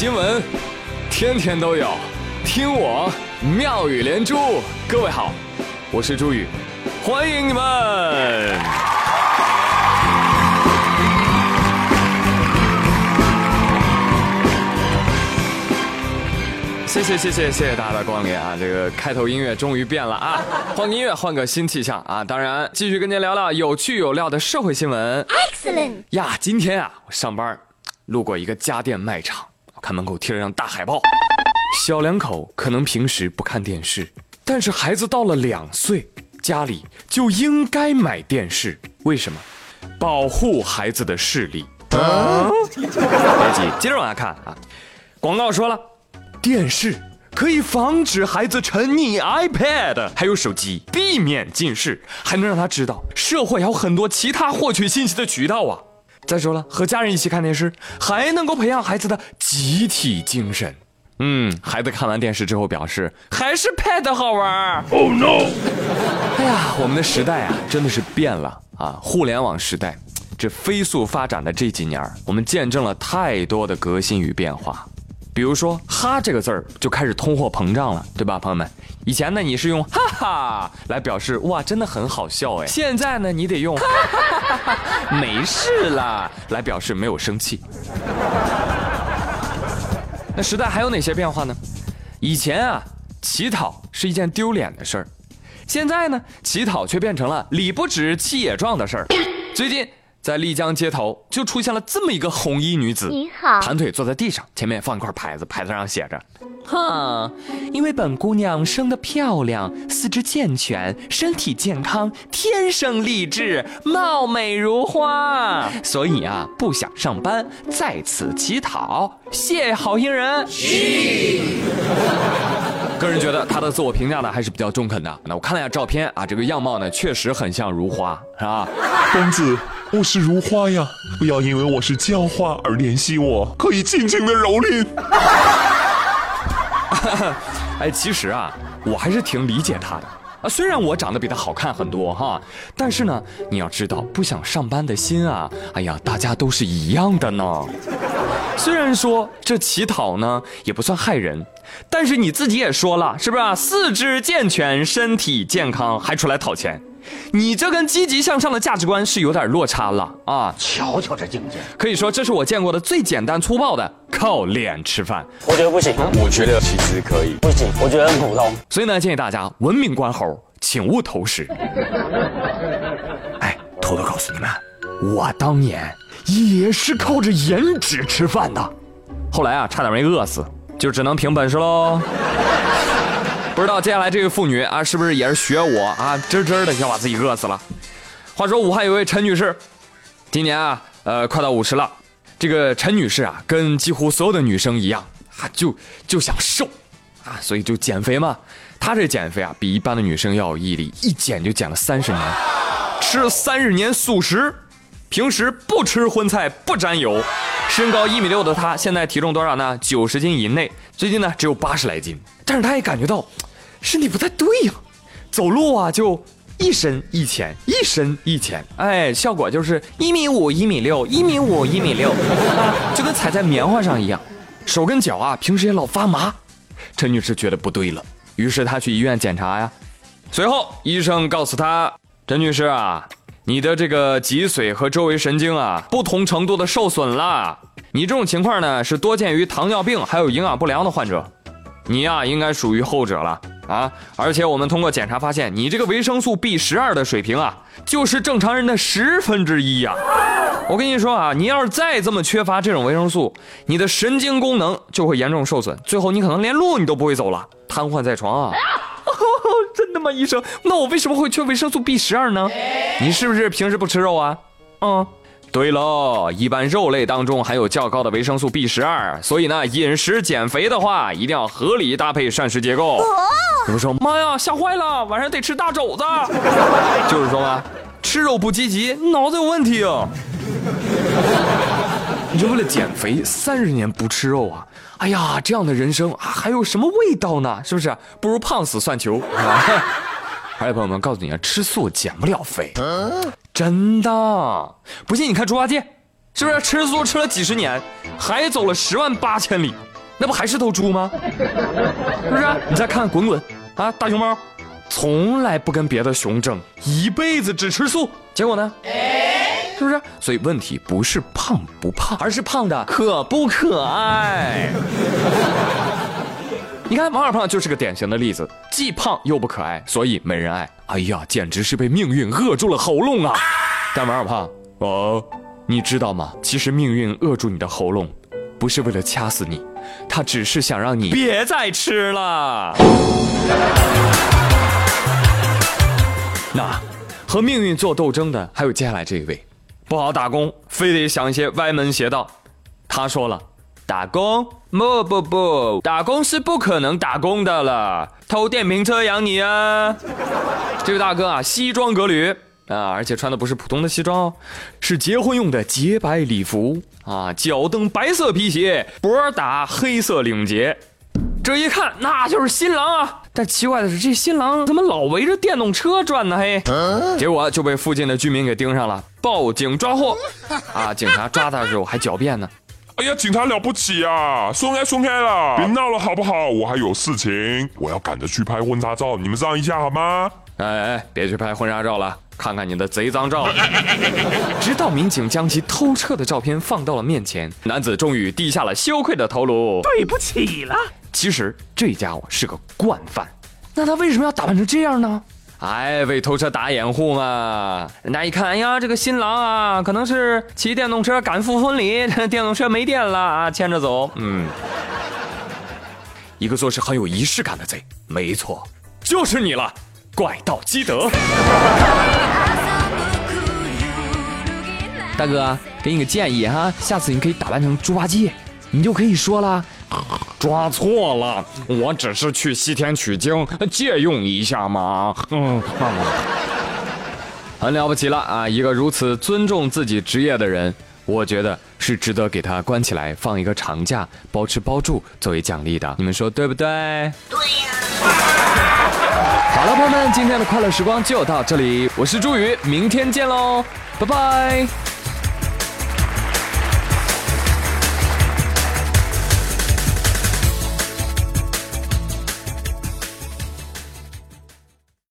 新闻天天都有，听我妙语连珠。各位好，我是朱宇，欢迎你们。谢谢谢谢谢谢大家的光临啊！这个开头音乐终于变了啊，换个音乐，换个新气象啊！当然，继续跟您聊聊有趣有料的社会新闻。Excellent 呀！今天啊，我上班路过一个家电卖场，我看门口贴了张大海报，小两口可能平时不看电视，但是孩子到了两岁，家里就应该买电视。为什么？保护孩子的视力。别急，接着往下看啊！广告说了。电视可以防止孩子沉溺 iPad，还有手机，避免近视，还能让他知道社会还有很多其他获取信息的渠道啊。再说了，和家人一起看电视，还能够培养孩子的集体精神。嗯，孩子看完电视之后表示，还是 Pad 好玩。Oh no！哎呀，我们的时代啊，真的是变了啊！互联网时代，这飞速发展的这几年，我们见证了太多的革新与变化。比如说“哈”这个字儿就开始通货膨胀了，对吧，朋友们？以前呢，你是用“哈哈”来表示哇，真的很好笑哎。现在呢，你得用哈哈哈“没事啦”来表示没有生气。那时代还有哪些变化呢？以前啊，乞讨是一件丢脸的事儿，现在呢，乞讨却变成了理不直气也壮的事儿。最近。在丽江街头，就出现了这么一个红衣女子。你好，盘腿坐在地上，前面放一块牌子，牌子上写着：“哼，因为本姑娘生得漂亮，四肢健全，身体健康，天生丽质，貌美如花，所以啊，不想上班，在此乞讨，谢好心人。” 个人觉得他的自我评价呢还是比较中肯的。那我看了一下照片啊，这个样貌呢确实很像如花，是吧？公子，我是如花呀，不要因为我是娇花而怜惜我，可以尽情的蹂躏。哎，其实啊，我还是挺理解他的啊。虽然我长得比他好看很多哈，但是呢，你要知道，不想上班的心啊，哎呀，大家都是一样的呢。虽然说这乞讨呢也不算害人，但是你自己也说了，是不是？四肢健全，身体健康，还出来讨钱，你这跟积极向上的价值观是有点落差了啊！瞧瞧这境界，可以说这是我见过的最简单粗暴的靠脸吃饭。我觉得不行，我觉得其实可以，不行，我觉得很普通。所以呢，建议大家文明观猴，请勿投食。哎，偷偷告诉你们，我当年。也是靠着颜值吃饭的，后来啊，差点没饿死，就只能凭本事喽。不知道接下来这位妇女啊，是不是也是学我啊，真真的想把自己饿死了？话说武汉有位陈女士，今年啊，呃，快到五十了。这个陈女士啊，跟几乎所有的女生一样，啊，就就想瘦啊，所以就减肥嘛。她这减肥啊，比一般的女生要有毅力，一减就减了三十年，吃三十年素食。平时不吃荤菜，不沾油，身高一米六的她，现在体重多少呢？九十斤以内。最近呢，只有八十来斤。但是她也感觉到身体不太对呀，走路啊就一深一浅，一深一浅。哎，效果就是一米五、一米六、一米五、一米六，就跟踩在棉花上一样。手跟脚啊，平时也老发麻。陈女士觉得不对了，于是她去医院检查呀。随后医生告诉她，陈女士啊。你的这个脊髓和周围神经啊，不同程度的受损了。你这种情况呢，是多见于糖尿病还有营养不良的患者。你呀，应该属于后者了啊！而且我们通过检查发现，你这个维生素 B 十二的水平啊，就是正常人的十分之一呀。我跟你说啊，你要是再这么缺乏这种维生素，你的神经功能就会严重受损，最后你可能连路你都不会走了，瘫痪在床啊。真的吗，医生？那我为什么会缺维生素 B 十二呢？你是不是平时不吃肉啊？嗯，对喽，一般肉类当中含有较高的维生素 B 十二，所以呢，饮食减肥的话，一定要合理搭配膳食结构。有人说，妈呀，吓坏了，晚上得吃大肘子。就是说嘛，吃肉不积极，脑子有问题啊。你就为了减肥，三十年不吃肉啊？哎呀，这样的人生啊，还有什么味道呢？是不是？不如胖死算球。还有朋友们，告诉你啊，吃素减不了肥，真的。不信你看猪八戒，是不是吃素吃了几十年，还走了十万八千里？那不还是头猪吗？是不是？你再看滚滚啊，大熊猫，从来不跟别的熊争，一辈子只吃素，结果呢？是不是？所以问题不是胖不胖，而是胖的可不可爱。你看王二胖就是个典型的例子，既胖又不可爱，所以没人爱。哎呀，简直是被命运扼住了喉咙啊！但王二胖，哦，你知道吗？其实命运扼住你的喉咙，不是为了掐死你，他只是想让你别再吃了。那和命运做斗争的还有接下来这一位，不好打工，非得想一些歪门邪道。他说了。打工？不不不，打工是不可能打工的了，偷电瓶车养你啊！这位大哥啊，西装革履啊，而且穿的不是普通的西装哦，是结婚用的洁白礼服啊，脚蹬白色皮鞋，脖打黑色领结，这一看那就是新郎啊！但奇怪的是，这新郎怎么老围着电动车转呢？嘿，结果就被附近的居民给盯上了，报警抓获。啊，警察抓他的时候还狡辩呢。哎呀，警察了不起啊！松开，松开了，别闹了好不好？我还有事情，我要赶着去拍婚纱照，你们让一下好吗？哎哎，别去拍婚纱照了，看看你的贼脏照。直到民警将其偷车的照片放到了面前，男子终于低下了羞愧的头颅。对不起了。其实这家伙是个惯犯，那他为什么要打扮成这样呢？哎，为偷车打掩护嘛！人家一看，哎呀，这个新郎啊，可能是骑电动车赶赴婚礼，电动车没电了啊，牵着走。嗯，一个做事很有仪式感的贼，没错，就是你了，怪盗基德。大哥，给你个建议哈，下次你可以打扮成猪八戒，你就可以说了。抓错了，我只是去西天取经借用一下嘛。嗯，很了不起了啊！一个如此尊重自己职业的人，我觉得是值得给他关起来放一个长假，包吃包住作为奖励的。你们说对不对？对呀。好了，朋友们，今天的快乐时光就到这里，我是朱宇，明天见喽，拜拜。